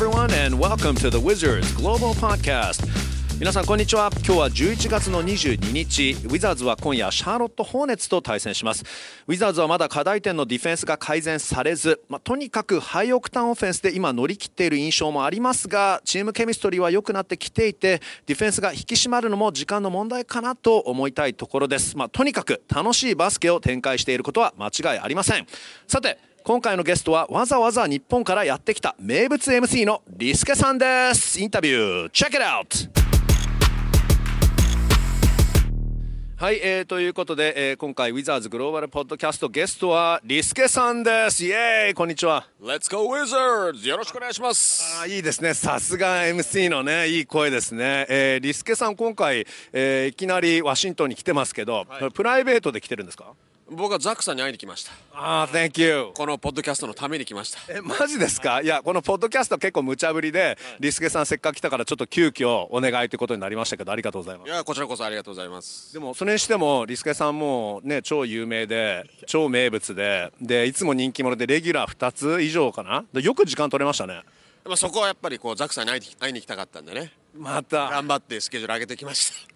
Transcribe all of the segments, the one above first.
everyone, and welcome to the Wizards Global Podcast. 皆さんこんにちは。今日は11月の22日ウィザーズは今夜シャーロット・ホーネツと対戦します。ウィザーズはまだ課題点のディフェンスが改善されず、まあ、とにかくハイオクタンオフェンスで今乗り切っている印象もありますがチームケミストリーは良くなってきていてディフェンスが引き締まるのも時間の問題かなと思いたいところです、まあ、とにかく楽しいバスケを展開していることは間違いありません。さて今回のゲストはわざわざ日本からやってきた名物 MC のリスケさんです。インタビューチェック it out! はい、えー、ということで、えー、今回ウィザーズグローバルポッドキャストゲストはリスケさんです。イエーイこんにちは。Let's go Wizards! よろしくお願いします。あいいですね。さすが MC のねいい声ですね、えー、リスケさん今回、えー、いきなりワシントンに来てますけど、はい、プライベートで来てるんですか？僕はザックさんに会いに来ました。ああ Thank you このポッドキャストのために来ました。えマジですか？い。やこのポッドキャスト結構無茶ぶりで、はい、リスケさんせっかく来たからちょっと急遽お願いということになりましたけどありがとうございます。いやこちらこそありがとうございます。でもそれにしてもリスケさんもね超有名で超名物ででいつも人気者でレギュラー2つ以上かな？よく時間取れましたね。まあそこはやっぱりこうザックさんに会いに来たかったんでね。また。頑張ってスケジュール上げてきました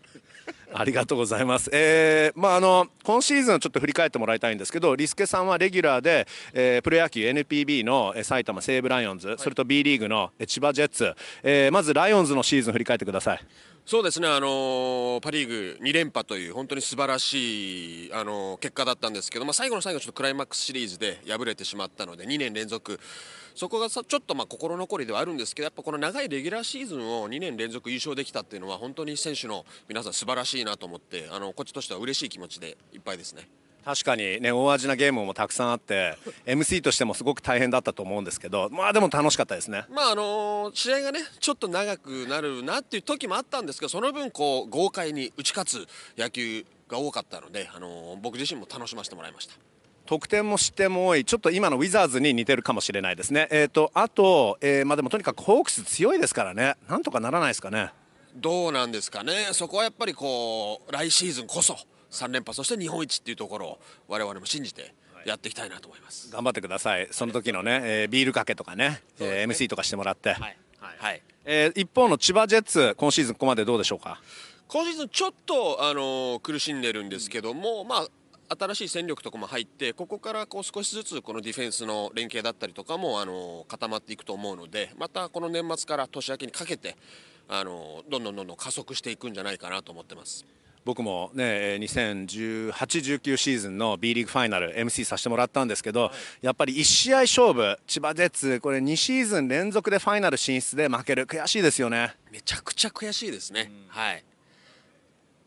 ありがとうございます。えー、まああの今シーズンちょっと振り返ってもらいたいんですけど、リスケさんはレギュラーで、えー、プロ野球 NPB の埼玉西武ライオンズ、はい、それと B リーグの千葉ジェッツ、えー、まずライオンズのシーズン振り返ってください。そうですね、あのパ・リーグ2連覇という本当に素晴らしい、あの結果だったんですけど、まあ、最後の最後ちょっとクライマックスシリーズで敗れてしまったので2年連続そこがさちょっとまあ心残りではあるんですけどやっぱこの長いレギュラーシーズンを2年連続優勝できたっていうのは本当に選手の皆さん素晴らしいなと思ってあのこっちとしては嬉しい気持ちでいっぱいですね。確かにね大味なゲームもたくさんあって MC としてもすごく大変だったと思うんですけどまあでも楽しかったですねまああのー、試合がねちょっと長くなるなっていう時もあったんですけどその分こう豪快に打ち勝つ野球が多かったので、あのー、僕自身も楽しませてもらいました得点も失点も多いちょっと今のウィザーズに似てるかもしれないですね。えっ、ー、とあと、えー、まあでもとにかくホークス強いですからね。なんとかならないですかね。どうなんですかね。そこはやっぱりこう来シーズンこそ3連覇そして日本一っていうところを我々も信じてやっていきたいなと思います。頑張ってください。その時のね、えー、ビールかけとかねね、えー、MC とかしてもらって。はい、はい。はい。えー、一方の千葉ジェッツ今シーズンここまでどうでしょうか？今シーズンちょっと、あのー、苦しんでるんですけども、まあ新しい戦力とかも入ってここからこう少しずつこのディフェンスの連携だったりとかもあの固まっていくと思うのでまたこの年末から年明けにかけてあのどんどんどんどん加速していくんじゃないかなと思ってます。僕もね2018、19シーズンの B リーグファイナル MC させてもらったんですけど、やっぱり1試合勝負千葉ジェッツこれ2シーズン連続でファイナル進出で負ける。悔しいですよね。めちゃくちゃ悔しいですね、うん、はい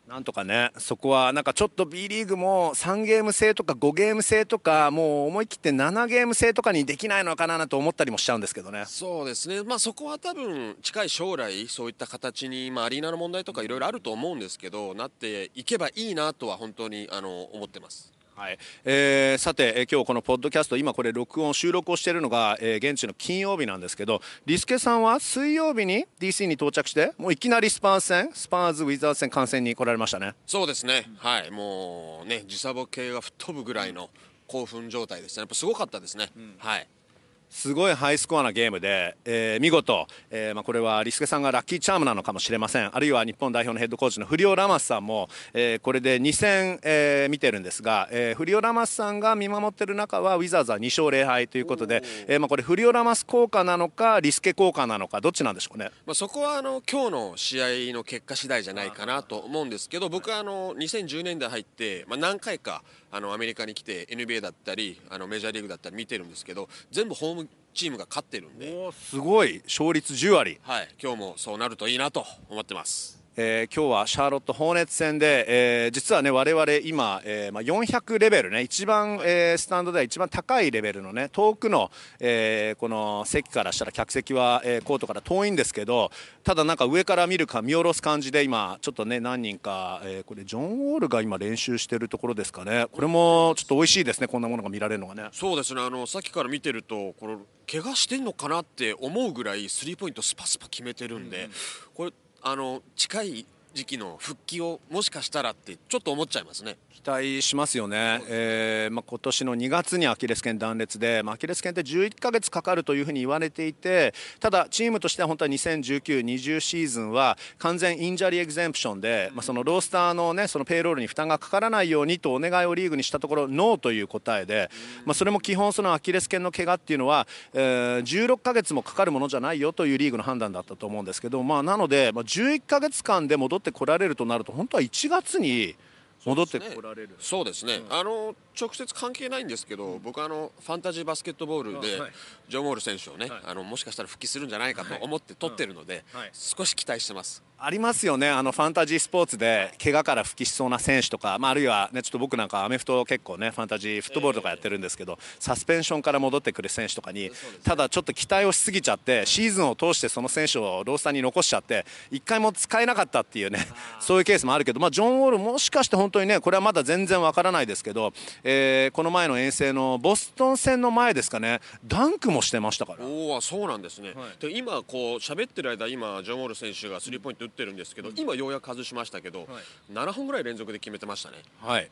なんとかね、そこはなんかちょっと B リーグも3ゲーム制とか5ゲーム制とか、もう思い切って7ゲーム制とかにできないのかなと思ったりもしちゃうんですけどね。そうですね、まあ、そこは多分近い将来、そういった形に、まあ、アリーナの問題とかいろいろあると思うんですけど、なっていけばいいなとは本当にあの思ってます。はい。えー、さて、えー、今日このポッドキャスト今これ録音収録をしているのが、えー、現地の金曜日なんですけどリスケさんは水曜日に DC に到着してもういきなりスパーズ戦スパーズ・ウィザーズ戦観戦に来られましたね。そうですね。はい。もうね時差ボケが吹っ飛ぶぐらいの興奮状態ですね。やっぱすごかったですね、うん、はいすごいハイスコアなゲームで、えー、見事、えーまあ、これはリスケさんがラッキーチャームなのかもしれません。あるいは日本代表のヘッドコーチのフリオ・ラマスさんも、えー、これで2戦、えー、見てるんですが、えー、フリオ・ラマスさんが見守っている中はウィザーズは2勝0敗ということで、えーまあ、これフリオ・ラマス効果なのかリスケ効果なのかどっちなんでしょうね、まあ、そこはあの今日の試合の結果次第じゃないかなと思うんですけど僕はあの2010年代入って、まあ、何回かあのアメリカに来て NBA だったりあのメジャーリーグだったり見てるんですけど全部ホームチームが勝ってるんで。すごい。勝率10割。はい。今日もそうなるといいなと思ってますえー、今日はシャーロット・ホーネッツ戦で、えー、実はね我々今、えーまあ、400レベルね一番、えー、スタンドでは一番高いレベルのね遠くの、えー、この席からしたら客席は、えー、コートから遠いんですけどただなんか上から見るか見下ろす感じで今ちょっとね何人か、えー、これジョン・ウォールが今練習してるところですかね。これもちょっと美味しいですねこんなものが見られるのがね。そうですね。あのさっきから見てるとこれ怪我してんのかなって思うぐらいスリーポイントスパスパ決めてるんで、うん、これあの近い時期の復帰をもしかしたらってちょっと思っちゃいますね。期待しますよね、えーまあ、今年の2月にアキレス腱断裂で、まあ、アキレス腱って11ヶ月かかるというふうに言われていてただ、チームとしては本当は2019、20シーズンは完全 injury exemption で、まあ、そのロースターの,、ね、その payroll に負担がかからないようにとお願いをリーグにしたところノーという答えで、まあ、それも基本、そのアキレス腱の怪我っていうのは、えー、16ヶ月もかかるものじゃないよというリーグの判断だったと思うんですけど、まあ、なので、まあ、11ヶ月間で戻ってこられるとなると本当は1月に戻ってこられる。そうですね、うん、あの直接関係ないんですけど、うん、僕あのファンタジーバスケットボールで、はい、ジョン・ウォール選手をね、はい、あのもしかしたら復帰するんじゃないかと思って取ってるので、はい、少し期待してます。ありますよね。あのファンタジースポーツで怪我から復帰しそうな選手とか、まあ、あるいは、ね、ちょっと僕なんかアメフト結構ねファンタジーフットボールとかやってるんですけど、えー、サスペンションから戻ってくる選手とかに、ね、ただちょっと期待をしすぎちゃってシーズンを通してその選手をロースターに残しちゃって1回も使えなかったっていうねそういうケースもあるけど、まあ、ジョン・ウォールもしかして本当にねこれはまだ全然わからないですけど、えー、この前の遠征のボストン戦の前ですかね。ダンクもしてましたから。おそうなんですね、はい、で今こう喋ってる間今ジョン・ウォール選手がスリーポイント打ってるんですけど、うん。今ようやく外しましたけど、はい、7本ぐらい連続で決めてましたね。はい。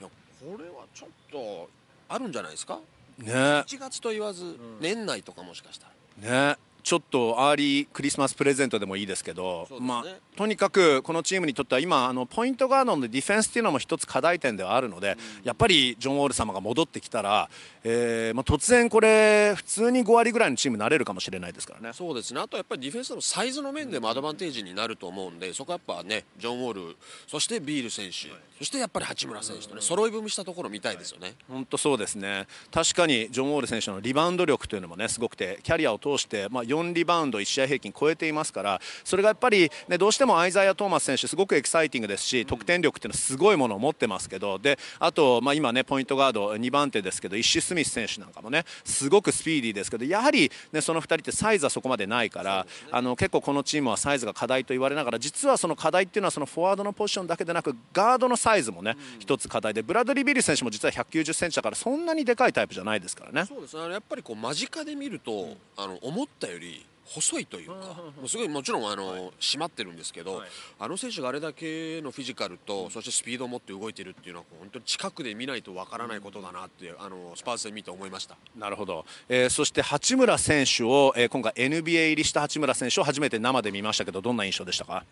いやこれはちょっとあるんじゃないですか？ね。1月と言わず、年内とかもしかしたら。ねちょっとアーリークリスマスプレゼントでもいいですけど、ね、まあ、とにかくこのチームにとっては今あのポイントガードのディフェンスっていうのも一つ課題点ではあるので、うん、やっぱりジョン・ウォール様が戻ってきたら、えーまあ、突然これ普通に5割ぐらいのチームになれるかもしれないですからね。そうですね。あとやっぱりディフェンスのサイズの面でもアドバンテージになると思うんでそこはやっぱねジョン・ウォールそしてビール選手、はい、そしてやっぱり八村選手とね揃い踏みしたところ見たいですよね。本、当、そうですね。確かにジョン・ウォール選手のリバウンド力というのもねすごくてキャリアを通して、まあ、4リバウンド1試合平均超えていますからそれがやっぱり、ね、どうしてもアイザイア・トーマス選手すごくエキサイティングですし得点力っていうのはすごいものを持ってますけどであと、まあ、今ねポイントガード2番手ですけどイッシュ・スミス選手なんかもねすごくスピーディーですけどやはり、ね、その2人ってサイズはそこまでないから、あの結構このチームはサイズが課題と言われながら実はその課題っていうのはそのフォワードのポジションだけでなくガードのサイズもね一つ課題でブラッドリー・ビール選手も実は190センチだからそんなにでかいタイプじゃないですからね。そうです。ねやっぱりこう間近で見ると、あの思ったより細いというか、もうすごいもちろんあの、はい、締まってるんですけど、はい、あの選手があれだけのフィジカルと、そしてスピードを持って動いているっていうのは本当に近くで見ないとわからないことだなってあのスパーズで見て思いました。なるほど、えー、そして八村選手を、えー、今回 NBA 入りした八村選手を初めて生で見ましたけどどんな印象でしたか？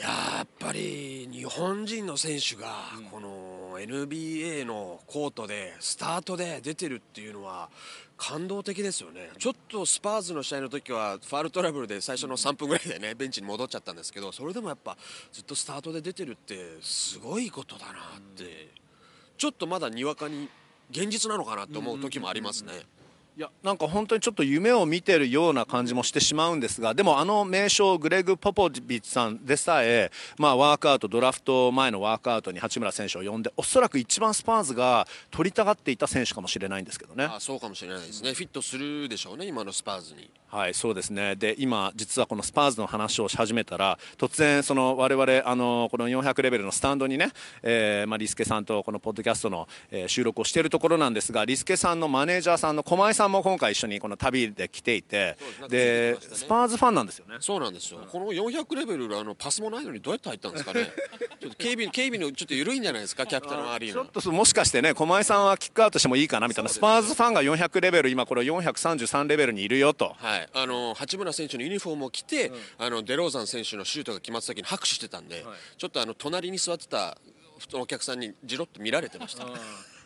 やっぱり日本人の選手がこの NBA のコートでスタートで出てるっていうのは感動的ですよねちょっとスパーズの試合の時はファールトラブルで最初の3分ぐらいでねベンチに戻っちゃったんですけどそれでもやっぱずっとスタートで出てるってすごいことだなってちょっとまだにわかに現実なのかなって思う時もありますね。いやなんか本当にちょっと夢を見てるような感じもしてしまうんですがでもあの名将グレグ・ポポビッチさんでさえ、まあ、ワークアウトドラフト前のワークアウトに八村選手を呼んでおそらく一番スパーズが取りたがっていた選手かもしれないんですけどね。あそうかもしれないですね。フィットするでしょうね。今のスパーズにはいそうですねで今実はこのスパーズの話をし始めたら突然その我々あのこの400レベルのスタンドにね、えーまあ、リスケさんとこのポッドキャストの、えー、収録をしているところなんですがリスケさんのマネージャーさんの駒井さんも今回一緒にこの旅で来ていてで、ね、スパーズファンなんですよね。そうなんですよ、この400レベルあのパスもないのにどうやって入ったんですかね。ちょっと警備警備のちょっと緩いんじゃないですかキャピタルアリーちょっともしかしてね駒井さんはキックアウトしてもいいかなみたいな。スパーズファンが400レベル今これ433レベルにいるよと。はい。あの八村選手のユニフォームを着て、うん、あのデローザン選手のシュートが決まった時に拍手してたんで、はい、ちょっとあの隣に座ってたお客さんにじろっと見られてました。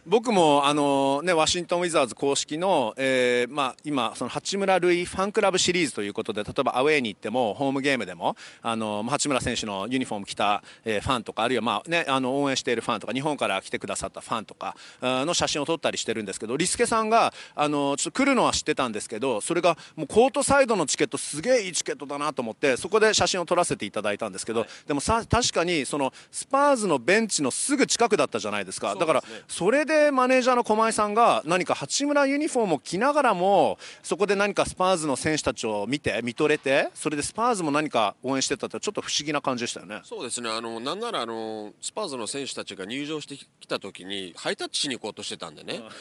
僕もあの、ね、ワシントン・ウィザーズ公式の、えーまあ、今、その八村塁ファンクラブシリーズということで例えばアウェーに行ってもホームゲームでもあの八村選手のユニフォーム着た、えー、ファンとかあるいは、まあね、あの応援しているファンとか日本から来てくださったファンとかの写真を撮ったりしてるんですけどリスケさんがあのちょっと来るのは知ってたんですけどそれがもうコートサイドのチケットすげえいいチケットだなと思ってそこで写真を撮らせていただいたんですけど、はい、でもさ確かにそのスパーズのベンチのすぐ近くだったじゃないですか。だからそれでマネージャーの駒井さんが何か八村ユニフォームを着ながらもそこで何かスパーズの選手たちを見て見とれてそれでスパーズも何か応援してたってちょっと不思議な感じでしたよね。そうですね。あのなんならあのスパーズの選手たちが入場してきた時にハイタッチしに行こうとしてたんでね。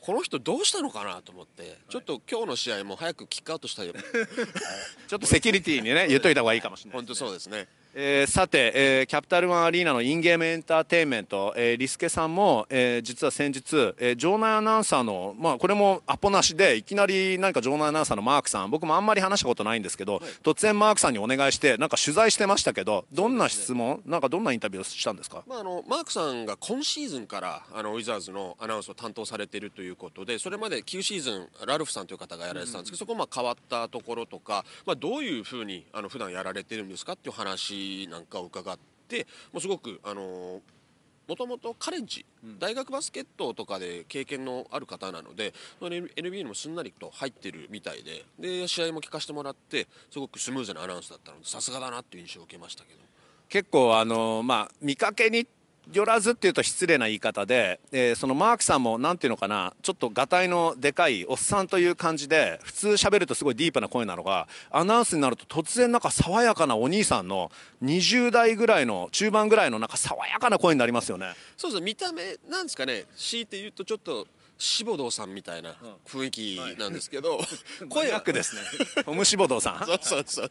この人どうしたのかなと思って。ちょっと今日の試合も早くキックアウトしたいよ。ちょっとセキュリティにね言っといた方がいいかもしれない、ね、本当そうですねえー、さて、えー、キャピタルワンアリーナのインゲームエンターテインメント、えー、リスケさんも、えー、実は先日、えー、場内アナウンサーの、まあ、これもアポなしでいきなり何か場内アナウンサーのマークさん僕もあんまり話したことないんですけど、はい、突然マークさんにお願いしてなんか取材してましたけどどんな質問、ね、なんかどんなインタビューをしたんですか、まあ、あのマークさんが今シーズンからあのウィザーズのアナウンスを担当されているということでそれまで9シーズンラルフさんという方がやられてたんですけど、うん、そこまあ変わったところとか、まあ、どういうふうにあの普段やられてるんですかっていう話なんかを伺伺ってもうすごくあのもともとカレッジ、大学バスケットとかで経験のある方なので NBA にもすんなりと入ってるみたいでで試合も聞かせてもらってすごくスムーズなアナウンスだったのでさすがだなっていう印象を受けましたけど。結構あの、まあ、見かけに寄らずっていうと失礼な言い方で、えー、そのマークさんも何ていうのかなちょっとがたいのでかいおっさんという感じで普通喋るとすごいディープな声なのがアナウンスになると突然なんか爽やかなお兄さんの20代ぐらいの中盤ぐらいのなんか爽やかな声になりますよね。そうです見た目なんですかね。強いて言うとちょっと志保堂さんみたいな雰囲気なんですけど、はい、声はですね。トム志保堂さん。そうそうそう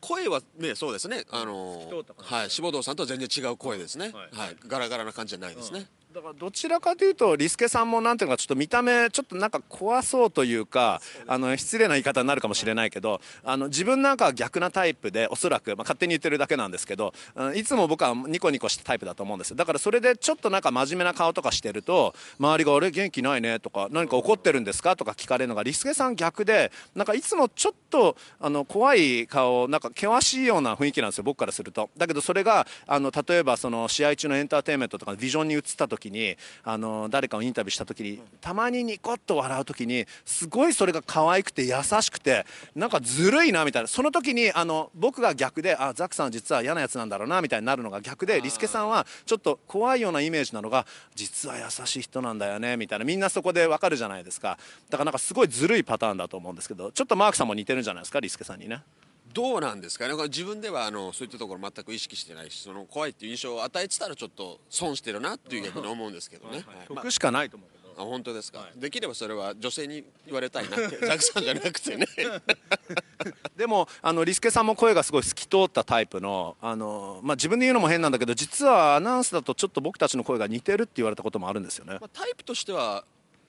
声はねそうですね。あのはい。志保堂さんとは全然違う声ですね、はい、はい、ガラガラな感じじゃないですね、だからどちらかというとリスケさんもなんていうのかちょっと見た目ちょっとなんか怖そうというかあの失礼な言い方になるかもしれないけどあの自分なんかは逆なタイプでおそらく、まあ、勝手に言ってるだけなんですけどいつも僕はニコニコしたタイプだと思うんですだからそれでちょっとなんか真面目な顔とかしてると周りが「あれ元気ないね」とか「何か怒ってるんですか?」とか聞かれるのがリスケさん逆でなんかいつもちょっとあの怖い顔なんか険しいような雰囲気なんですよ僕からすると。だけどそれがあの例えばその試合中のエンターテインメントとかビジョンに映った時にあのの誰かをインタビューした時にたまにニコッと笑う時にすごいそれが可愛くて優しくてなんかずるいなみたいな。その時にあの僕が逆であザックさん実は嫌なやつなんだろうなみたいになるのが逆でリスケさんはちょっと怖いようなイメージなのが実は優しい人なんだよねみたいな。みんなそこでわかるじゃないですか。だからなんかすごいずるいパターンだと思うんですけどちょっとマークさんも似てるんじゃないですかリスケさんにね。どうなんですかね。自分ではあのそういったところ全く意識してないしその怖いっていう印象を与えてたらちょっと損してるなっていう逆に思うんですけどね、得しかないと思うあ本当ですか、はい、できればそれは女性に言われたいなって ザクさんじゃなくてね。でもあのリスケさんも声がすごい透き通ったタイプのあの、まあ、自分で言うのも変なんだけど実はアナウンスだとちょっと僕たちの声が似てるって言われたこともあるんですよね、まあ、タイプとしては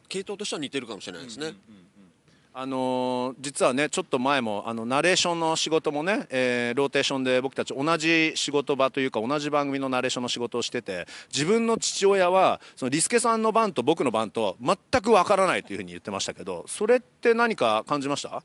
系統としては似てるかもしれないですね、うんうんうんあの、実はねちょっと前もあのナレーションの仕事もね、えー、ローテーションで僕たち同じ仕事場というか同じ番組のナレーションの仕事をしてて自分の父親はそのリスケさんの番と僕の番と全くわからないというふうに言ってましたけどそれって何か感じました？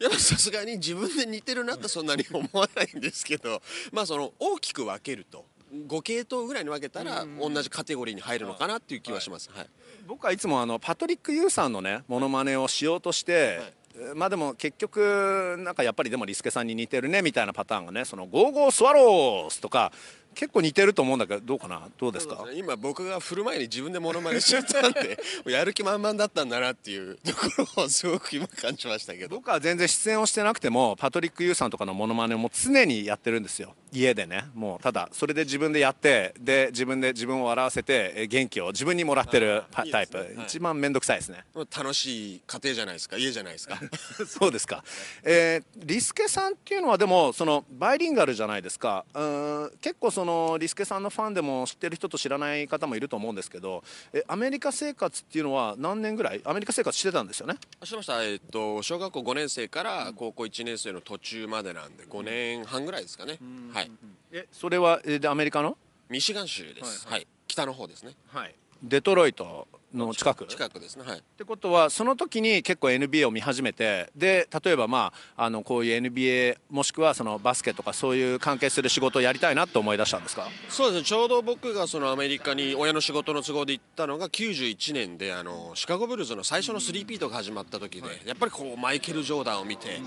いやさすがに自分で似てるなとそんなに思わないんですけどまあその大きく分けると。5系統ぐらいに分けたら同じカテゴリーに入るのかなっていう気はします。はい、僕はいつもあのパトリック・ユーさんのねモノマネをしようとして、はい、まあでも結局なんかやっぱりでもリスケさんに似てるねみたいなパターンがね「そのゴーゴースワローズ」とか結構似てると思うんだけどどうかな？どうですか、ね、今僕が振る前に自分でモノマネしちゃったんで やる気満々だったんだなっていうところをすごく今感じましたけど。僕は全然出演をしてなくてもパトリック・ユーさんとかのモノマネも常にやってるんですよ家でねもうただそれで自分でやってで自分で自分を笑わせて元気を自分にもらってるタイプ、ね。はい、一番面倒くさいですね。楽しい家庭じゃないですか。家じゃないですか。そうですか、えー、リスケさんっていうのはでもそのバイリンガルじゃないですか。うん結構そのリスケさんのファンでも知ってる人と知らない方もいると思うんですけどえアメリカ生活っていうのは何年ぐらい？アメリカ生活してたんですよね？してました。えっと小学校5年生から高校1年生の途中までなんで5年半ぐらいですかね、はいはい、えそれはでアメリカの？ミシガン州です、はい、はい、北の方ですね。はいデトロイトの近く？近くですねはい。ってことはその時に結構 NBA を見始めてで例えばまああのこういう NBA もしくはそのバスケとかそういう関係する仕事をやりたいなと思い出したんですか？そうですねちょうど僕がそのアメリカに親の仕事の都合で行ったのが91年であのシカゴブルーズの最初のスリーピートが始まった時で、やっぱりこうマイケル・ジョーダンを見て、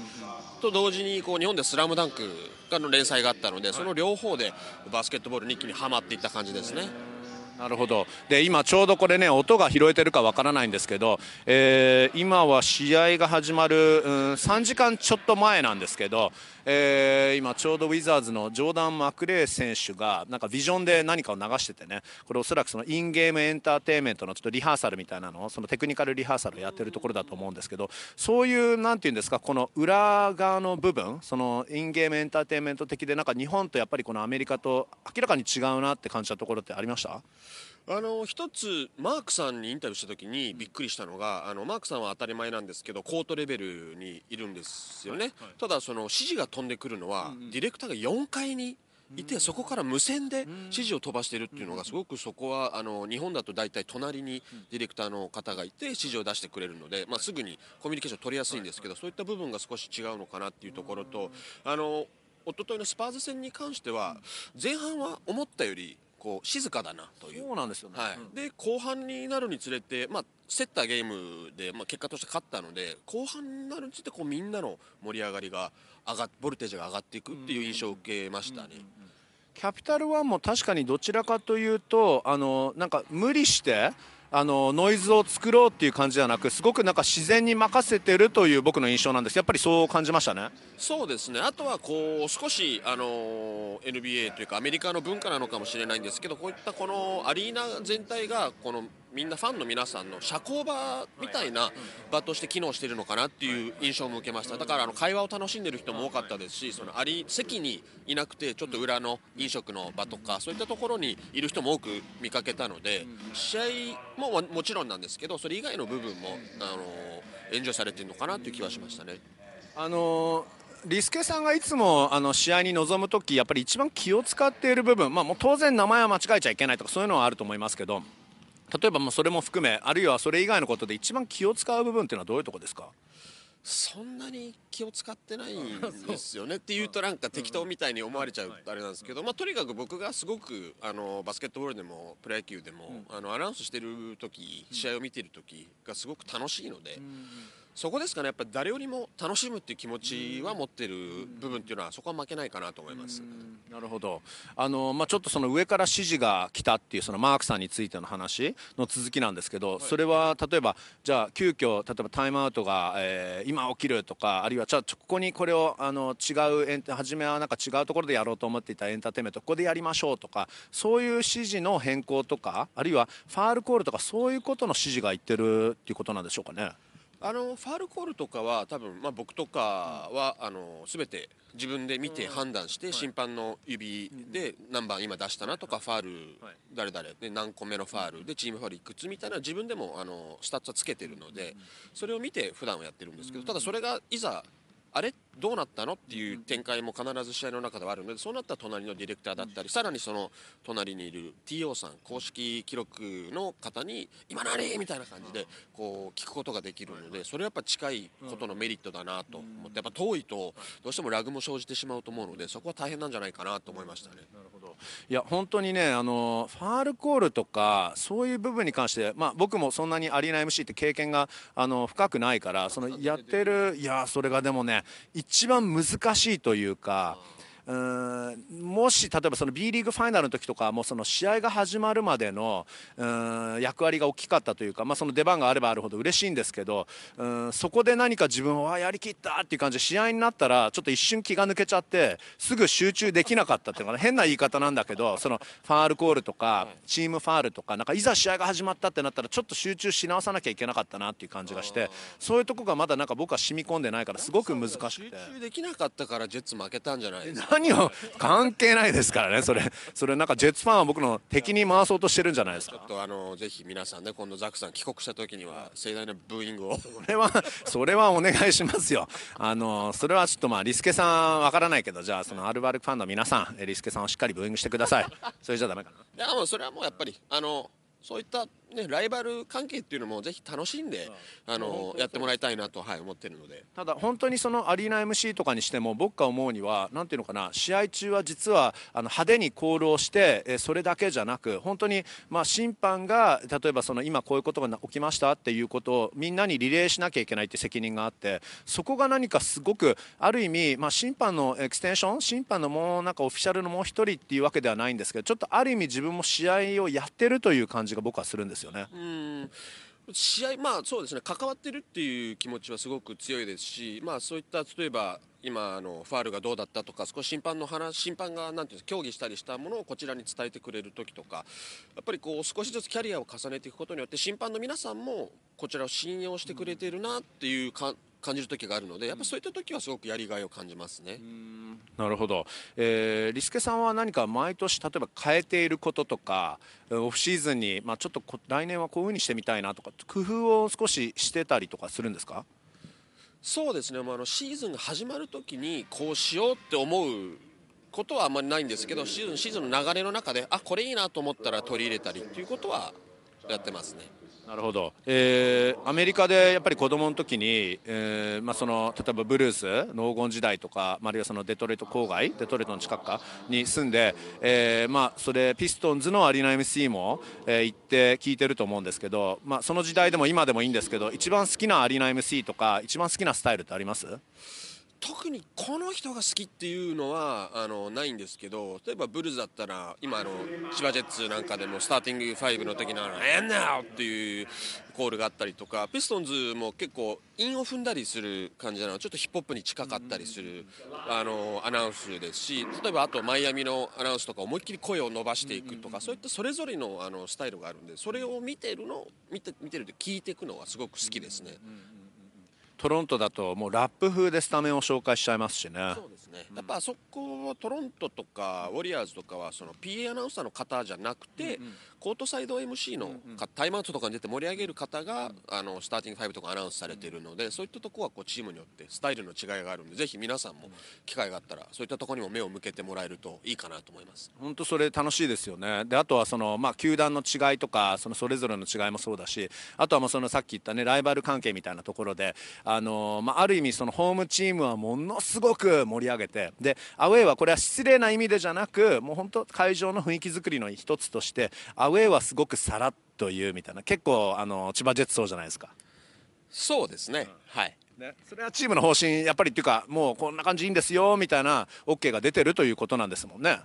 と同時にこう日本で「スラムダンクがの連載があったのでその両方でバスケットボールに一気にはまっていった感じですね。なるほど。で今ちょうどこれね音が拾えてるかわからないんですけど、えー、今は試合が始まる、うん、3時間ちょっと前なんですけど、えー、今ちょうどウィザーズのジョーダン・マクレー選手がなんかビジョンで何かを流しててねこれおそらくそのインゲームエンターテインメントのちょっとリハーサルみたいなのそのテクニカルリハーサルをやってるところだと思うんですけどそういうなんていうんですかこの裏側の部分そのインゲームエンターテインメント的でなんか日本とやっぱりこのアメリカと明らかに違うなって感じたところってありました？あの一つマークさんにインタビューした時にびっくりしたのがあのマークさんは当たり前なんですけどコートレベルにいるんですよね、はいはい、ただその指示が飛んでくるのは、うんうん、ディレクターが4階にいてそこから無線で指示を飛ばしてるっていうのがすごくそこはあの日本だと大体隣にディレクターの方がいて指示を出してくれるので、まあ、すぐにコミュニケーション取りやすいんですけどそういった部分が少し違うのかなっていうところとあの一昨日のスパーズ戦に関しては前半は思ったよりこう静かだなという。そうなんですよね、はい、うん、で後半になるにつれて、まあ、競ったゲームで、まあ、結果として勝ったので後半になるにつれてこうみんなの盛り上がりが上がボルテージが上がっていくっていう印象を受けましたね。キャピタルワンも確かにどちらかというとあのなんか無理してあのノイズを作ろうっていう感じではなくすごくなんか自然に任せてるという僕の印象なんです。やっぱりそう感じましたね。そうですね。あとはこう少しあの NBA というかアメリカの文化なのかもしれないんですけどこういったこのアリーナ全体がこのみんなファンの皆さんの社交場みたいな場として機能しているのかなっていう印象も受けました。だからあの会話を楽しんでる人も多かったですしそのあり席にいなくてちょっと裏の飲食の場とかそういったところにいる人も多く見かけたので試合ももちろんなんですけどそれ以外の部分もあのエンジョイされてるのかなという気はしましたね。あのリスケさんがいつもあの試合に臨む時やっぱり一番気を使っている部分、まあ、もう当然名前は間違えちゃいけないとかそういうのはあると思いますけど例えばもうそれも含めあるいはそれ以外のことで一番気を使う部分っていうのはどういうとこですか？そんなに気を使ってないんですよね。っていうとなんか適当みたいに思われちゃうあれなんですけど、まあ、とにかく僕がすごくあのバスケットボールでもプロ野球でも、あのアナウンスしてる時試合を見てる時がすごく楽しいので。そこですかねやっぱり誰よりも楽しむっていう気持ちは持ってる部分っていうのはそこは負けないかなと思います。なるほどあの、まあ、ちょっとその上から指示が来たっていうそのマークさんについての話の続きなんですけど、はい、それは例えばじゃあ急遽例えばタイムアウトが、えー、今起きるとかあるいはじゃあここにこれをあの違うエン初めはなんか違うところでやろうと思っていたエンターテインメントここでやりましょうとかそういう指示の変更とかあるいはファールコールとかそういうことの指示が言ってるっていうことなんでしょうかね。あのファールコールとかは多分、まあ、僕とかは、あの全て自分で見て判断して、審判の指で何番今出したなとかファール誰々で何個目のファールでチームファールいくつみたいな自分でもあのスタッツはつけてるのでそれを見て普段はやってるんですけどただそれがいざあれどうなったの？っていう展開も必ず試合の中ではあるのでそうなったら隣のディレクターだったりさらにその隣にいる TO さん公式記録の方に今何みたいな感じでこう聞くことができるのでそれはやっぱ近いことのメリットだなと思ってやっぱ遠いとどうしてもラグも生じてしまうと思うのでそこは大変なんじゃないかなと思いましたね。なるほど。いや本当にねあのファールコールとかそういう部分に関して、まあ、僕もそんなにアリーナ MC って経験があの深くないからそのやってるいやそれがでもね一番難しいというか。うんもし例えばその B リーグファイナルの時とかもその試合が始まるまでのうん役割が大きかったというか、まあ、その出番があればあるほど嬉しいんですけどうんそこで何か自分はやりきったっていう感じで試合になったらちょっと一瞬気が抜けちゃってすぐ集中できなかったっていうのが変な言い方なんだけどそのファールコールとかチームファールとかなんかいざ試合が始まったってなったらちょっと集中し直さなきゃいけなかったなっていう感じがしてそういうとこがまだなんか僕は染み込んでないからすごく難しくて。集中できなかったからジェッツ負けたんじゃないですか？何を関係ないですからね。それそれなんかジェッツファンは僕の敵に回そうとしてるんじゃないですか。ちょっとあのぜひ皆さんね今度ザックさん帰国した時には盛大なブーイングを。それはそれはお願いしますよ。あのそれはちょっとまあリスケさんわからないけどじゃあそのアルバルクファンの皆さんリスケさんをしっかりブーイングしてください。それじゃダメかな。いやもうそれはもうやっぱりあのそういったね、ライバル関係っていうのもぜひ楽しんで、あのやってもらいたいなと、はい、思ってるので。ただ本当にそのアリーナ MC とかにしても僕が思うにはなんていうのかな試合中は実はあの派手にコールをしてえそれだけじゃなく本当にまあ審判が例えばその今こういうことが起きましたっていうことをみんなにリレーしなきゃいけないって責任があってそこが何かすごくある意味まあ審判のエクステンション審判のもうなんかオフィシャルのもう一人っていうわけではないんですけどちょっとある意味自分も試合をやってるという感じが僕はするんですよね。うん試合、まあそうですね、関わってるっていう気持ちはすごく強いですし、まあ、そういった例えば、今あの、ファールがどうだったとか、少し審判の話、審判がなんていう協議したりしたものをこちらに伝えてくれる時とか、やっぱりこう少しずつキャリアを重ねていくことによって、審判の皆さんもこちらを信用してくれてるなっていうか感じる時があるので、やっぱそういった時はすごくやりがいを感じますね。なるほど、えー、リスケさんは何か毎年例えば変えていることとかオフシーズンに、まあ、ちょっと来年はこういうふうにしてみたいなとか工夫を少ししてたりとかするんですか？そうですね、まあ、あのシーズンが始まるときにこうしようって思うことはあんまりないんですけどシーズンシーズンの流れの中であこれいいなと思ったら取り入れたりっていうことはやってますね。なるほど、えー、アメリカでやっぱり子供の時に、えーまあ、その例えばブルース黄金時代とかあるいはそのデトロイト郊外デトロイトの近くかに住んで、えーまあ、それピストンズのアリーナ MC も、えー、行って聞いてると思うんですけど、まあ、その時代でも今でもいいんですけど一番好きなアリーナ MC とか一番好きなスタイルってあります？特にこの人が好きっていうのはあのないんですけど例えばブルズだったら今あの千葉ジェッツなんかでもスターティング5の時の「And now!」っていうコールがあったりとかピストンズも結構韻を踏んだりする感じなのちょっとヒップホップに近かったりするあのアナウンスですし例えばあとマイアミのアナウンスとか思いっきり声を伸ばしていくとかそういったそれぞれのあのスタイルがあるんでそれを見てるの見て見てるで聞いていくのがすごく好きですね。トロントだともうラップ風でスタメンを紹介しちゃいますしね。そうですね。やっぱあそこトロントとかウォリアーズとかはその PA アナウンサーの方じゃなくて、うんうん、コートサイド MC の、うんうん、タイムアウトとかに出て盛り上げる方が、うん、あのスターティング5とかアナウンスされているので、そういったところはこうチームによってスタイルの違いがあるんで、ぜひ皆さんも機会があったらそういったところにも目を向けてもらえるといいかなと思います。本当それ楽しいですよね。であとはそのまあ球団の違いとかそのそれぞれの違いもそうだし、あとはもうそのさっき言ったねライバル関係みたいなところで、あのまあある意味そのホームチームはものすごく盛り上げてでアウェーはこれは失礼な意味でじゃなくもう本当会場の雰囲気作りの一つとしてアウェーはすごくさらっと言うみたいな結構あの千葉ジェッツそうじゃないですか。そうですね、うん、はい。ね、それはチームの方針やっぱりっていうかもうこんな感じいいんですよみたいな OK が出てるということなんですもんね。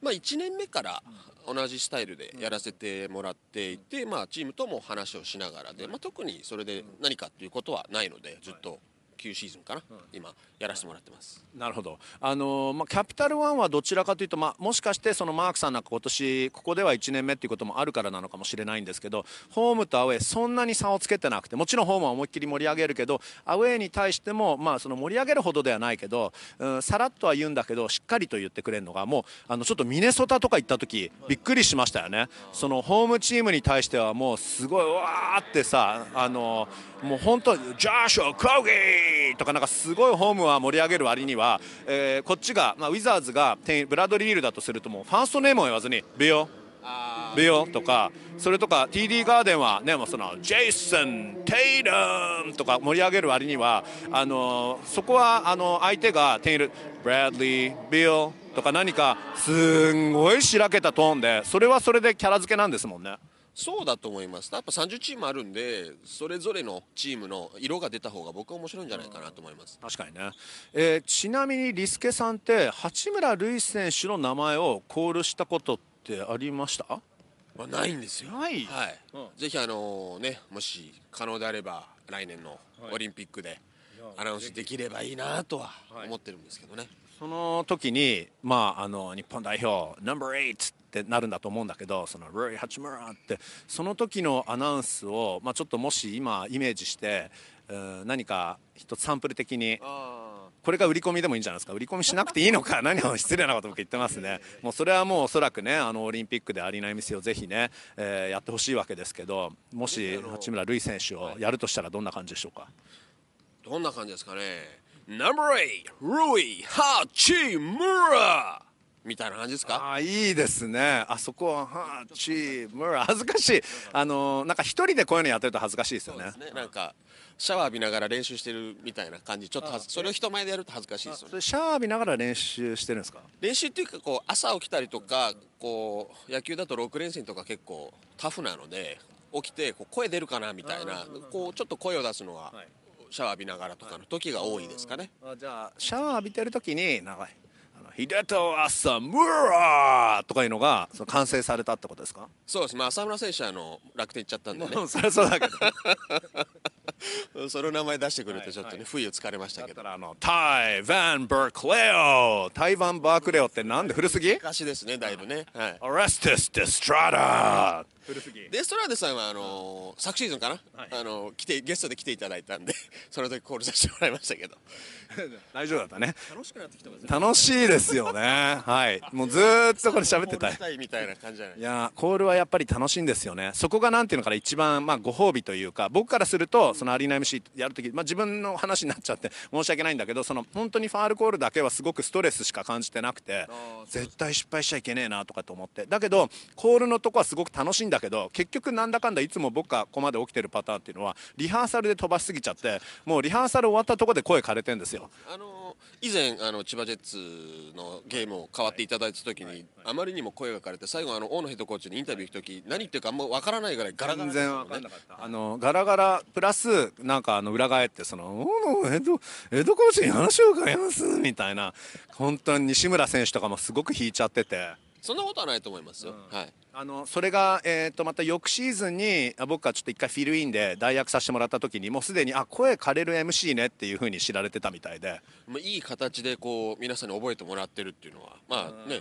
まあ、1年目から同じスタイルでやらせてもらっていて、まあ、チームとも話をしながらで、まあ、特にそれで何かっていうことはないのでずっと9シーズンかな、今やらせてもらってます。なるほど、あのまあ、キャピタルワンはどちらかというと、まあ、もしかしてそのマークさんなんか今年ここでは1年目っていうこともあるからなのかもしれないんですけどホームとアウェーそんなに差をつけてなくてもちろんホームは思いっきり盛り上げるけどアウェーに対しても、まあ、その盛り上げるほどではないけど、うん、さらっとは言うんだけどしっかりと言ってくれるのがもうあのちょっとミネソタとか行った時びっくりしましたよね。そのホームチームに対してはもうすごいわーってさあのもう本当ジャーシュ・クロギーとかなんかすごいホームは盛り上げる割には、えー、こっちが、まあ、ウィザーズがブラッドリー・ルだとするともうファーストネームを言わずにビオビオとかそれとか TD ガーデンはねもうそのジェイソン・テイラムとか盛り上げる割にはあのそこはあの相手がテイルブラッドリー・ビオとか何かすんごいしらけたトーンでそれはそれでキャラ付けなんですもんね。そうだと思います。やっぱ30チームあるんで、それぞれのチームの色が出た方が僕は面白いんじゃないかなと思います。確かにね。えー、ちなみにリスケさんって八村塁選手の名前をコールしたことってありました？まあ、ないんですよ。はい。うん、ぜひあのね、もし可能であれば来年のオリンピックでアナウンスできればいいなとは思ってるんですけどね。はい、その時にまああの日本代表ナンバー8ってなるんだと思うんだけどその「ルイ・ハチムラ」ってその時のアナウンスを、まあ、ちょっともし今イメージして、うん、何か一つサンプル的にこれが売り込みでもいいんじゃないですか？売り込みしなくていいのか？何を失礼なこと僕言ってますねもうそれはもうおそらくねあのオリンピックでアリーナ MC をぜひね、えー、やってほしいわけですけどもし八村塁選手をやるとしたらどんな感じでしょうか？どんな感じですかね？Number 8 Rui Hachimura みたいな感じですか？あいいですね。あそこははチーム恥ずかしい。あのなんか一人でこういうのやってると恥ずかしいですよね。ね。なんかシャワー浴びながら練習してるみたいな感じ。ちょっとそれを人前でやると恥ずかしいですよね。シャワー浴びながら練習してるんですか？練習っていうかこう朝起きたりとかこう野球だと6連戦とか結構タフなので起きてこう声出るかなみたいなこうちょっと声を出すのははい。シャワー浴びながらとかの時が多いですかね。あじゃあシャワー浴びてる時になんかあの秀人朝ムラーとかいうのがその完成されたってことですか？そうです。まあ浅村選手はあの楽天行っちゃったんでね。そりゃそうだけど。その名前出してくれてちょっとはいね不意をつかれましただけどあのタイ・ヴァン・バークレオ。タイバン・バークレオってなんで古すぎ？昔ですねだいぶね。はい。アレステス・デストラダ古すぎ。デストラーデさんはあのー昨シーズンかな、はい。あの来てゲストで来ていただいたんで その時コールさせてもらいましたけど。大丈夫だったね。楽しくなってきてますね楽しいですよね。はい。もうずーっとこれ喋ってたい。みたいな感じじゃない？いやーコールはやっぱり楽しいんですよね。そこがなんていうのかな一番まあご褒美というか僕からするとそのアリーナ MC やるとき、まあ、自分の話になっちゃって申し訳ないんだけどその本当にファールコールだけはすごくストレスしか感じてなくて絶対失敗しちゃいけねえなとかと思って。だけどコールのとこはすごく楽しいんだけど結局なんだかんだいつも僕がここまで起きてるパターンっていうのはリハーサルで飛ばしすぎちゃってもうリハーサル終わったところで声枯れてんですよ。あの以前あの千葉ジェッツのゲームを変わっていただいた時に、あまりにも声が枯れて最後あの大野ヘッドコーチにインタビュー行く時何言ってるかあんま分からないぐらいガラガラ全然分かんなかった。あのガラガラプラスなんかあの裏返ってその「おのヘッドヘッドコーチに話を伺います」みたいな本当に西村選手とかもすごく引いちゃってて。そんなことはないと思いますよ、はい。あのそれが、えー、とまた翌シーズンにあ僕がちょっと一回フィルインで代役させてもらった時にもうすでにあ声枯れる MC ねっていう風に知られてたみたいで。まあ、いい形でこう皆さんに覚えてもらってるっていうのはまあね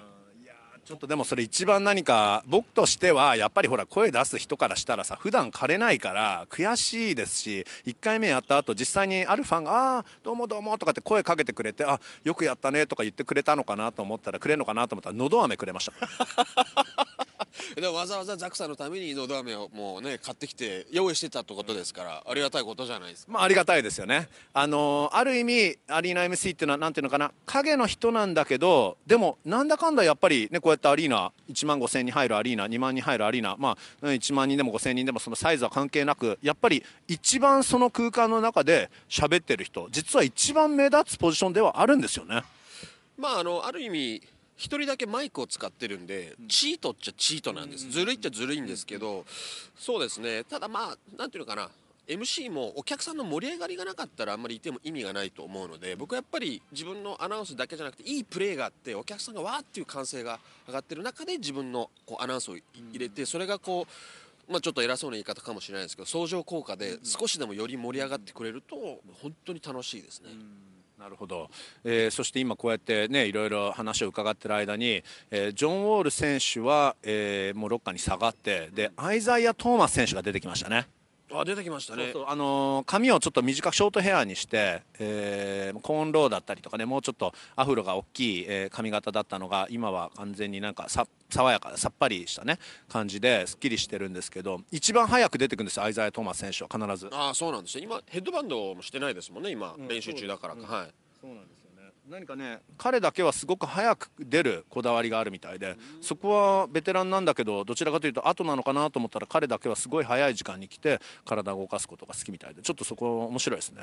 ちょっとでもそれ一番何か僕としてはやっぱりほら声出す人からしたらさ普段枯れないから悔しいですし1回目やった後実際にあるファンが「ああどうもどうも」とかって声かけてくれて「あよくやったね」とか言ってくれたのかなと思ったらくれるのかなと思ったらのど飴くれました。でもわざわざザクさんのためにのど飴をもうね買ってきて用意してたってことですからありがたいことじゃないですか。まあありがたいですよね。あのある意味アリーナ MC っていうのはなんていうのかな。影の人なんだけどでもなんだかんだやっぱりねこうやってアリーナ1万5千人入るアリーナ2万人入るアリーナまあうん1万人でも5千人でもそのサイズは関係なくやっぱり一番その空間の中で喋ってる人実は一番目立つポジションではあるんですよね。まああのある意味一人だけマイクを使ってるんで、チートっちゃチートなんです、ずるいっちゃずるいんですけど、そうですね。ただまあなんていうのかな。MC もお客さんの盛り上がりがなかったらあんまりいても意味がないと思うので僕はやっぱり自分のアナウンスだけじゃなくていいプレーがあってお客さんがわーっていう歓声が上がってる中で自分のこうアナウンスを入れてそれがこうまあ、ちょっと偉そうな言い方かもしれないですけど相乗効果で少しでもより盛り上がってくれると本当に楽しいですね。なるほど、えーそして今こうやってねいろいろ話を伺ってる間に、えージョン・ウォール選手は、えーもうロッカーに下がってでアイザイア・トーマス選手が出てきましたね。あ出てきましたね。そうあのー髪をちょっと短くショートヘアにして、えーコーンローだったりとかねもうちょっとアフロが大きい、えー髪型だったのが今は完全になんかさ爽やかさっぱりしたね感じですっきりしてるんですけど一番早く出てくるんですよアイザイア・トーマス選手は必ず。ああそうなんですよ今ヘッドバンドもしてないですもんね今、練習中だからか、はい。そうなんです何かね彼だけはすごく早く出るこだわりがあるみたいで、そこはベテランなんだけどどちらかというと後なのかなと思ったら彼だけはすごい早い時間に来て体を動かすことが好きみたいでちょっとそこ面白いですね。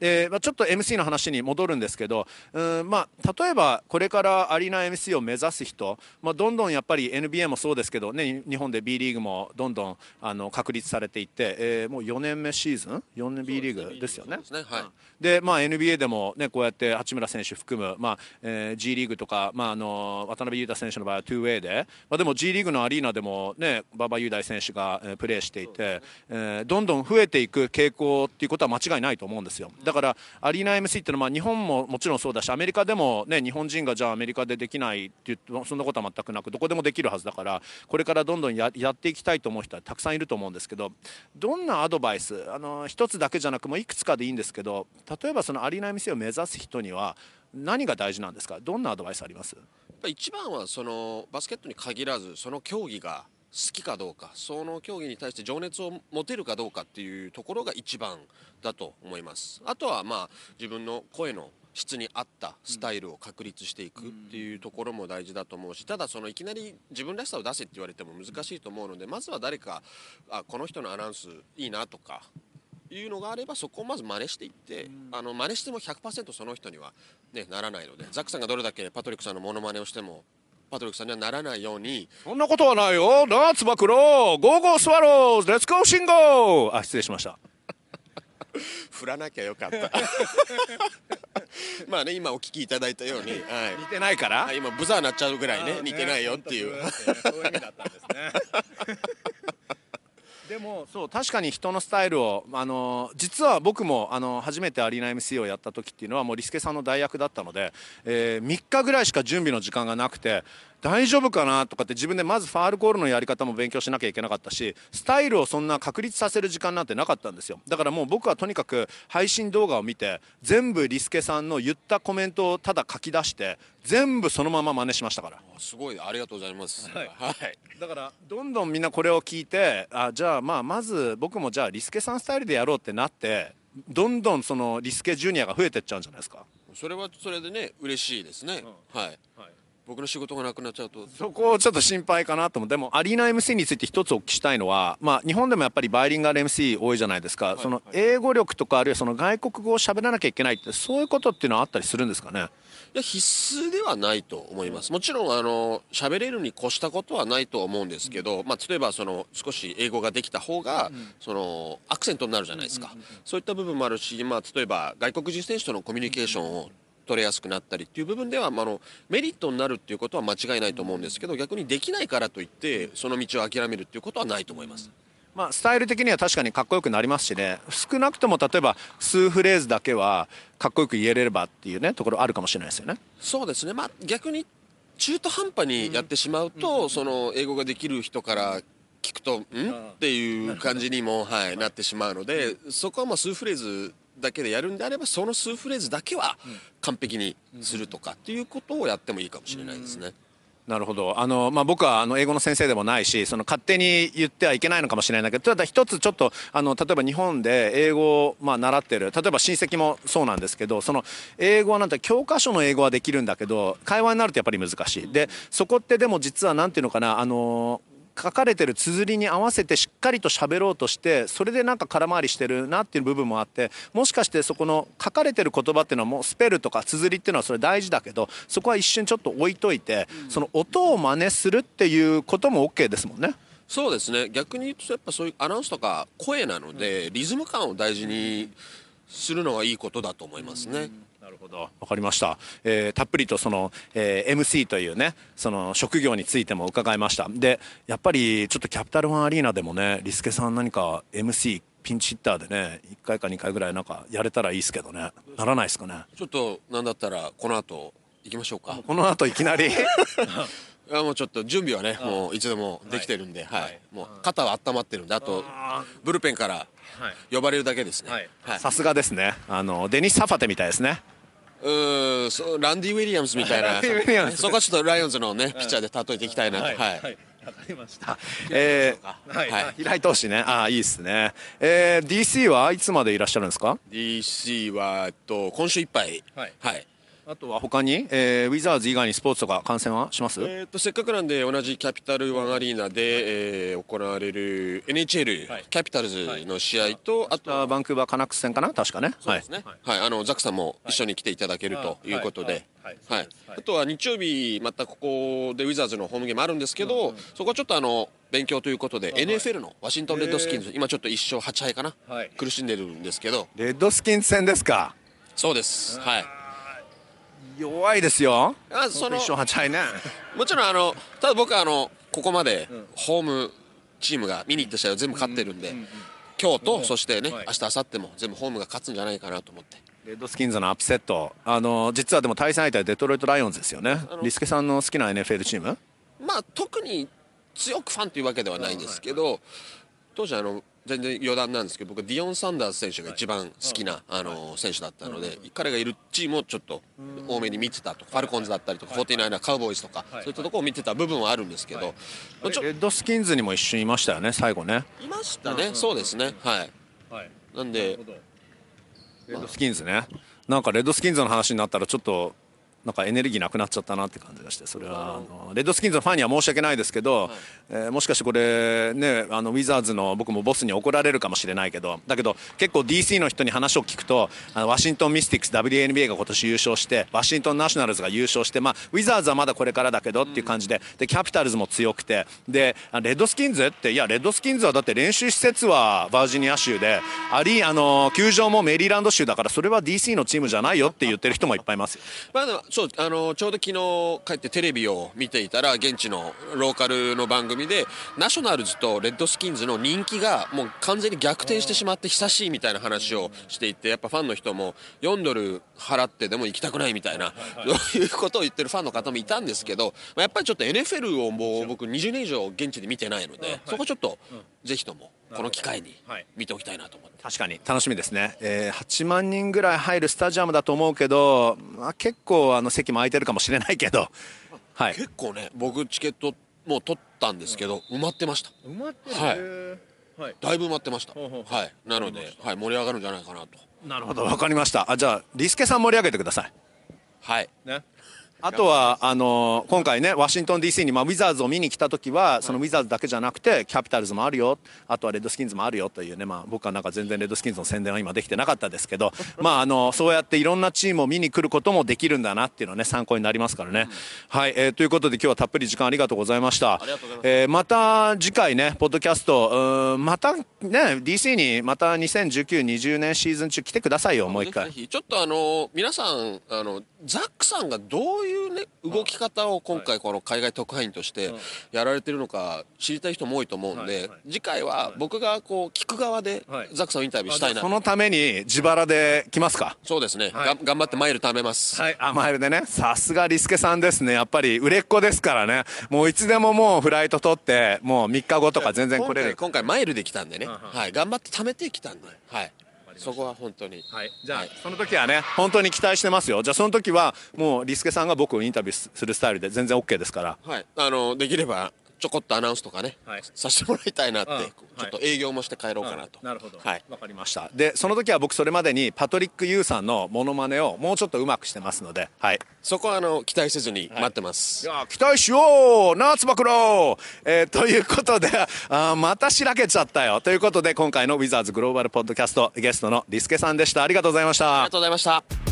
でまあ、ちょっと MC の話に戻るんですけどうん、まあ、例えばこれからアリーナ MC を目指す人、まあ、どんどんやっぱり NBA もそうですけど、ね、日本で B リーグもどんどんあの確立されていって、えーもう4年目シーズン？4年 B リーグですよね？ですね。はい。で、まあ、NBA でも、ね、こうやって八村選手含む、まあえー G リーグとか、まあ、あの渡辺裕太選手の場合は 2way で、まあ、でも G リーグのアリーナでも、ね、馬場雄大選手が、えープレーしていて、えーどんどん増えていく傾向っていうことは間違いないと思うんですよだからアリーナ MC っていうのは、まあ、日本ももちろんそうだしアメリカでも、ね、日本人がじゃあアメリカでできないっていうそんなことは全くなくどこでもできるはずだからこれからどんどんやっていきたいと思う人はたくさんいると思うんですけどどんなアドバイスあの一つだけじゃなくもういくつかでいいんですけど例えばそのアリーナ MC を目指す人には何が大事なんですか？どんなアドバイスあります？やっぱ一番はそのバスケットに限らずその競技がきかどうかその競技に対して情熱を持てるかどうかっていうところが一番だと思います。あとはまあ自分の声の質に合ったスタイルを確立していくっていうところも大事だと思うしただそのいきなり自分らしさを出せって言われても難しいと思うのでまずは誰かあこの人のアナウンスいいなとかいうのがあればそこをまず真似していってあの真似しても100%その人には、ね、ならないのでザックさんがどれだけパトリックさんのモノマネをしてもパトリックさんにはならないように。そんなことはないよ。なつば九郎。 Go go スワローズ。 Let's go シンゴーあ失礼しました。振らなきゃよかった。まあね今お聞きいただいたように、はい。似てないから、はい、今ブザーなっちゃうぐらいね似てないよっていう。そういう意味だったんですねもそう確かに人のスタイルをあの実は僕もあの初めてアリーナ MC をやった時っていうのはもうリスケさんの代役だったので、えー3日ぐらいしか準備の時間がなくて大丈夫かなとかって自分でまずファールコールのやり方も勉強しなきゃいけなかったしスタイルをそんな確立させる時間なんてなかったんですよ。だからもう僕はとにかく配信動画を見て全部リスケさんの言ったコメントをただ書き出して全部そのまま真似しましたから。すごい。ありがとうございます。はい。はい。だからどんどんみんなこれを聞いてあじゃあまあまず僕もじゃあリスケさんスタイルでやろうってなってどんどんそのリスケジュニアが増えてっちゃうんじゃないですか。それはそれでね嬉しいですね、はい、僕の仕事がなくなっちゃうと。そこをちょっと心配かなと思う。でもアリーナ MC について一つお聞きしたいのは、まあ、日本でもやっぱりバイリンガル MC 多い。じゃないですか、その英語力とかあるいはその外国語を喋らなきゃいけないってそういうことっていうのはあったりするんですかね？いや必須ではないと思います。もちろんあの喋れるに越したことはないと思うんですけど、まあ、例えばその少し英語ができた方が、そのアクセントになるじゃないですか、そういった部分もあるし、まあ、例えば外国人選手とのコミュニケーションを取れやすくなったりっていう部分では、まあ、あのメリットになるっていうことは間違いないと思うんですけど逆にできないからといってその道を諦めるっていうことはないと思います。まあ、スタイル的には確かにかっこよくなりますしね少なくとも例えば数フレーズだけはかっこよく言えれればっていうねところあるかもしれないですよね。そうですね、まあ、逆に中途半端にやってしまうと、その英語ができる人から聞くと、ん？っていう感じにも、はい、なってしまうので、そこはまあ数フレーズだけでやるんであれば、その数フレーズだけは完璧にするとかっていうことをやってもいいかもしれないですね。なるほど。あの、まあ、僕はあの英語の先生でもないしその勝手に言ってはいけないのかもしれないんだけどただ一つちょっとあの例えば日本で英語を、まあ、習ってる。例えば親戚もそうなんですけどその英語はなんて教科書の英語はできるんだけど会話になるとやっぱり難しい。でそこってでも実はなんていうのかなあの書かれてる綴りに合わせてしっかりと喋ろうとしてそれでなんか空回りしてるなっていう部分もあってもしかしてそこの書かれてる言葉っていうのはもうスペルとか綴りっていうのはそれ大事だけどそこは一瞬ちょっと置いといてその音を真似するっていうことも OK ですもんね。そうですね逆に言うとやっぱそういうアナウンスとか声なので、リズム感を大事にするのはいいことだと思いますね。なるほど。わかりました、えーたっぷりとその、えー MC というねその職業についても伺いました。でやっぱりちょっとキャピタルワンアリーナでもねリスケさん何か MC ピンチヒッターでね1回か2回ぐらいなんかやれたらいいですけどね。ならないですかね。ちょっとなんだったらこの後行きましょうか。この後いきなり？いやもうちょっと準備はねもういつでもできてるんで、はい。もう肩は温まってるんであとブルペンから呼ばれるだけですね。はい。さすがですね。あのデニス・サファテみたいですねうーんそうランディ・ウィリアムズみたいな。そこはちょっとライオンズのねピッチャーで例えていきたいなと、はい。わかりました。えー、はい、はい。あ平井投手ね、ああ、いいですね。えー、DC はいつまでいらっしゃるんですか？DC はえっと今週いっぱい。はい。はいあとは他に、えー、ウィザーズ以外にスポーツとか観戦はします？えー、とせっかくなんで同じキャピタルワンアリーナで、えー行われる NHL、はい。キャピタルズの試合と、あとあバンクーバーカナックス戦かな、確かね。そうですね、はい。あのザックさんも一緒に来ていただけるとい。うことで、はい。はい。あとは日曜日、またここでウィザーズのホームゲームあるんですけど、そこはちょっとあの勉強ということで、NFL のワシントン・レッドスキンズ、今ちょっと1勝8敗かな、はい。苦しんでるんですけど、レッドスキンズ戦ですか。そうです、はい、弱いですよ。あその一勝八敗ね。もちろんあの、ただ僕はあのここまでホームチームが見に行った試合を全部勝ってるんで、今日と、そしてね、はい明日明後日も全部ホームが勝つんじゃないかなと思って。レッドスキンズのアップセット、あの実はでも対戦相手はデトロイトライオンズですよね。のリスケさんの好きな NFL チーム？まあ特に強くファンというわけではないんですけど、当時あの全然余談なんですけど僕ディオン・サンダース選手が一番好きな、あの選手だったので、彼がいるチームをちょっと多めに見てたとファルコンズだったりとか、フォーティナイナーズカウボーイズとか、そういったところを見てた部分はあるんですけど、レッドスキンズにも一緒にいましたよね最後ね。いましたね、そうですね。はい。なんでレッドスキンズね。なんかレッドスキンズの話になったらちょっとなんかエネルギーなくなっちゃったなって感じがしてそれはあのレッドスキンズのファンには申し訳ないですけど、えーもしかしてこれねあのウィザーズの僕もボスに怒られるかもしれないけどだけど結構 DC の人に話を聞くとあのワシントン・ミスティックス WNBA が今年優勝してワシントン・ナショナルズが優勝して、まあ、ウィザーズはまだこれからだけどっていう感じででキャピタルズも強くてであレッドスキンズっていやレッドスキンズはだって練習施設はバージニア州でありあの球場もメリーランド州だからそれは DC のチームじゃないよって言ってる人もいっぱいいますよ。まそうあのちょうど昨日帰ってテレビを見ていたら現地のローカルの番組でナショナルズとレッドスキンズの人気がもう完全に逆転してしまって久しいみたいな話をしていてやっぱファンの人も4ドル払ってでも行きたくないみたいなそういうことを言ってるファンの方もいたんですけどまあやっぱりちょっと NFL をもう僕20年以上現地で見てないのでそこちょっとぜひともこの機会に見ておきたいなと思って。確かに楽しみですね、えー8万人ぐらい入るスタジアムだと思うけど、まあ、結構あの席も空いてるかもしれないけど、はい、結構ね僕チケットもう取ったんですけど埋まってました。埋まってはい。はい、だいぶ埋まってました。はい。なので、はい、盛り上がるんじゃないかなとなるほど分かりました。あじゃあリスケさん盛り上げてください。はい。ねあとはあの今回ねワシントン DC に、まあ、ウィザーズを見に来た時はそのウィザーズだけじゃなくてキャピタルズもあるよ。あとはレッドスキンズもあるよというね、まあ、僕はなんか全然レッドスキンズの宣伝は今できてなかったですけどまああのそうやっていろんなチームを見に来ることもできるんだなっていうのはね参考になりますからね、はい、えーということで今日はたっぷり時間ありがとうございました。ます。えーまた次回ねポッドキャストまたね DC にまた2019-20年シーズン中来てくださいよもう一回。ちょっとあの皆さんあのザックさんがどういうね動き方を今回この海外特派員としてやられてるのか知りたい人も多いと思うんで、次回は僕がこう聞く側ではい。ザックさんをインタビューしたいなそのために自腹で来ますか？そうですね、が頑張ってマイル貯めます、はい、あマイルでね。さすがリスケさんですね。やっぱり売れっ子ですからね。もういつでももうフライト取ってもう3日後とか全然来今れる。回今回マイルで来たんでね、はい、頑張って貯めてきたんで、はい、そこは本当に、はい、じゃあ、はい。その時はね本当に期待してますよ。じゃあその時はもうリスケさんが僕をインタビューするスタイルで全然 OK ですから。はい、あのできればちょこっとアナウンスとかね、はい。させてもらいたいなって、うん。ちょっと営業もして帰ろうかなと、なるほど。はい、わかりました。でその時は僕それまでにパトリック・ユーさんのモノマネをもうちょっとうまくしてますのではい。そこはあの期待せずに待ってます、いや期待しよう。夏暴露、えーということで あーまたしらけちゃったよ。ということで今回のウィザーズグローバルポッドキャストゲストのリスケさんでした。ありがとうございました。ありがとうございました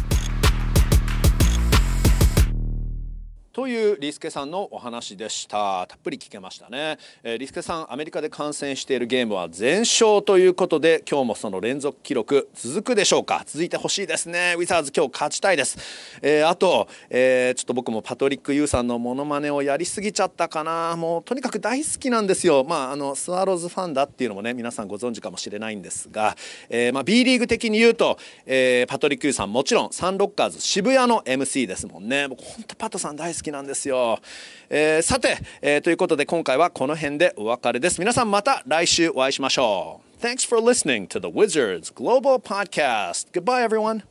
というリスケさんのお話でした。たっぷり聞けましたね、えーリスケさんアメリカで観戦しているゲームは全勝ということで今日もその連続記録続くでしょうか？続いてほしいですね。ウィザーズ今日勝ちたいです、えーあと、えーちょっと僕もパトリック・ユーさんのモノマネをやりすぎちゃったかな。もうとにかく大好きなんですよ。まああのスワローズファンだっていうのもね皆さんご存知かもしれないんですが、えーまあ、B リーグ的に言うと、えーパトリック・ユーさんもちろんサンロッカーズ渋谷の MC ですもんね。僕本当パトさん大好ききなんですよ、えーさて、えーということで今回はこの辺でお別れです皆さんまた来週お会いしましょう Thanks for listening to the Wizards Global Podcast. Goodbye, everyone.